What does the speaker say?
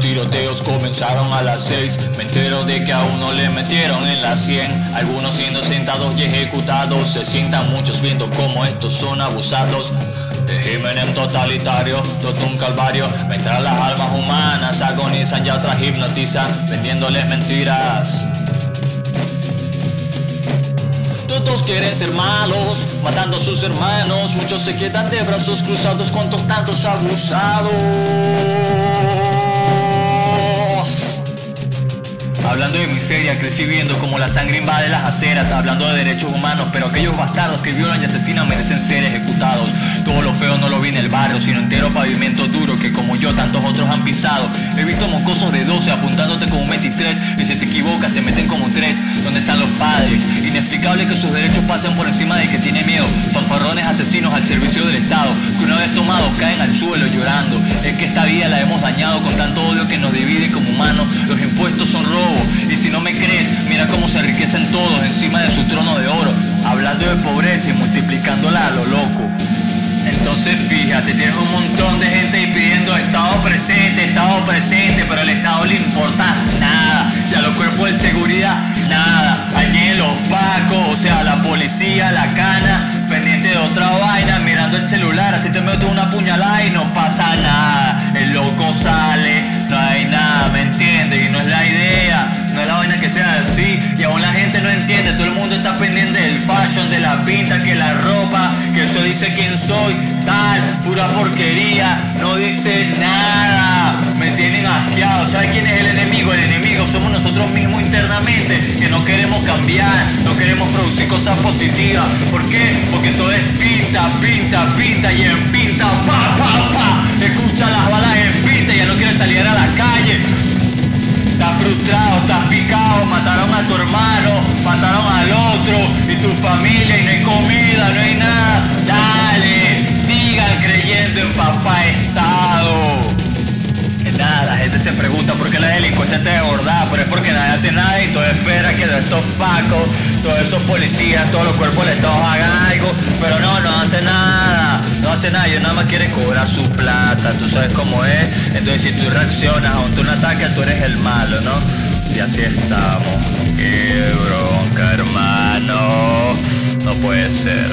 tiroteos comenzaron a las 6 Me entero de que a uno le metieron en la 100 Algunos siendo sentados y ejecutados Se sientan muchos viendo cómo estos son abusados. Régimen totalitario, todo un calvario. Mientras las almas humanas agonizan y otras hipnotizan Vendiéndoles mentiras. Todos quieren ser malos, matando a sus hermanos. Muchos se quedan de brazos cruzados con tantos abusados. Hablando de miseria, crecí viendo como la sangre invade las aceras, hablando de derechos humanos, pero aquellos bastardos que violan y asesinan merecen ser ejecutados. Todo lo feo no lo vi en el barrio, sino entero pavimento duro que como yo tantos otros han pisado. He visto mocosos de 12 apuntándote como un 23 y si te equivocas te meten como tres. ¿Dónde están los padres? Inexplicable que sus derechos pasen por encima de que tiene miedo. Servicio del Estado, que una vez tomados caen al suelo llorando. Es que esta vida la hemos dañado con tanto odio que nos divide como humanos. Los impuestos son robo. Y si no me crees, mira cómo se enriquecen todos encima de su trono de oro, hablando de pobreza y multiplicándola a lo loco. Entonces fíjate, tienes un montón de gente ahí pidiendo Estado presente, Estado presente, pero al Estado le importa nada. Y a los cuerpos de seguridad, nada. Allí en los pacos, o sea, la policía, la cana, pendiente de otra vaina, mirando el celular, así te meto una puñalada y no pasa nada. El loco sale, no hay nada, ¿me entiendes? Y no es la idea, no es la vaina que sea así. Y aún la gente no entiende, todo el mundo está pendiente del fashion, de la pinta, que la ropa, que eso dice quién soy, tal, pura porquería, no dice nada. Nosotros mismos internamente, que no queremos cambiar, no queremos producir cosas positivas. ¿Por qué? Porque todo es pinta, pinta, pinta y en pinta, pa, pa, pa. Escucha las balas en pinta, ya no quieres salir a la calle. Estás frustrado, estás picado, mataron a tu hermano, mataron al otro y tu familia y no hay comida, no hay nada. Dale, pregunta por qué la delincuencia te desbordada, pero es porque nadie hace nada y todo espera que de estos pacos, todos esos policías, todos los cuerpos del Estado hagan algo, pero no, no hace nada, no hace nada, ellos nada más quieren cobrar su plata, tú sabes cómo es, entonces si tú reaccionas ante un ataque, tú eres el malo, ¿no? Y así estamos, qué bronca hermano, no puede ser.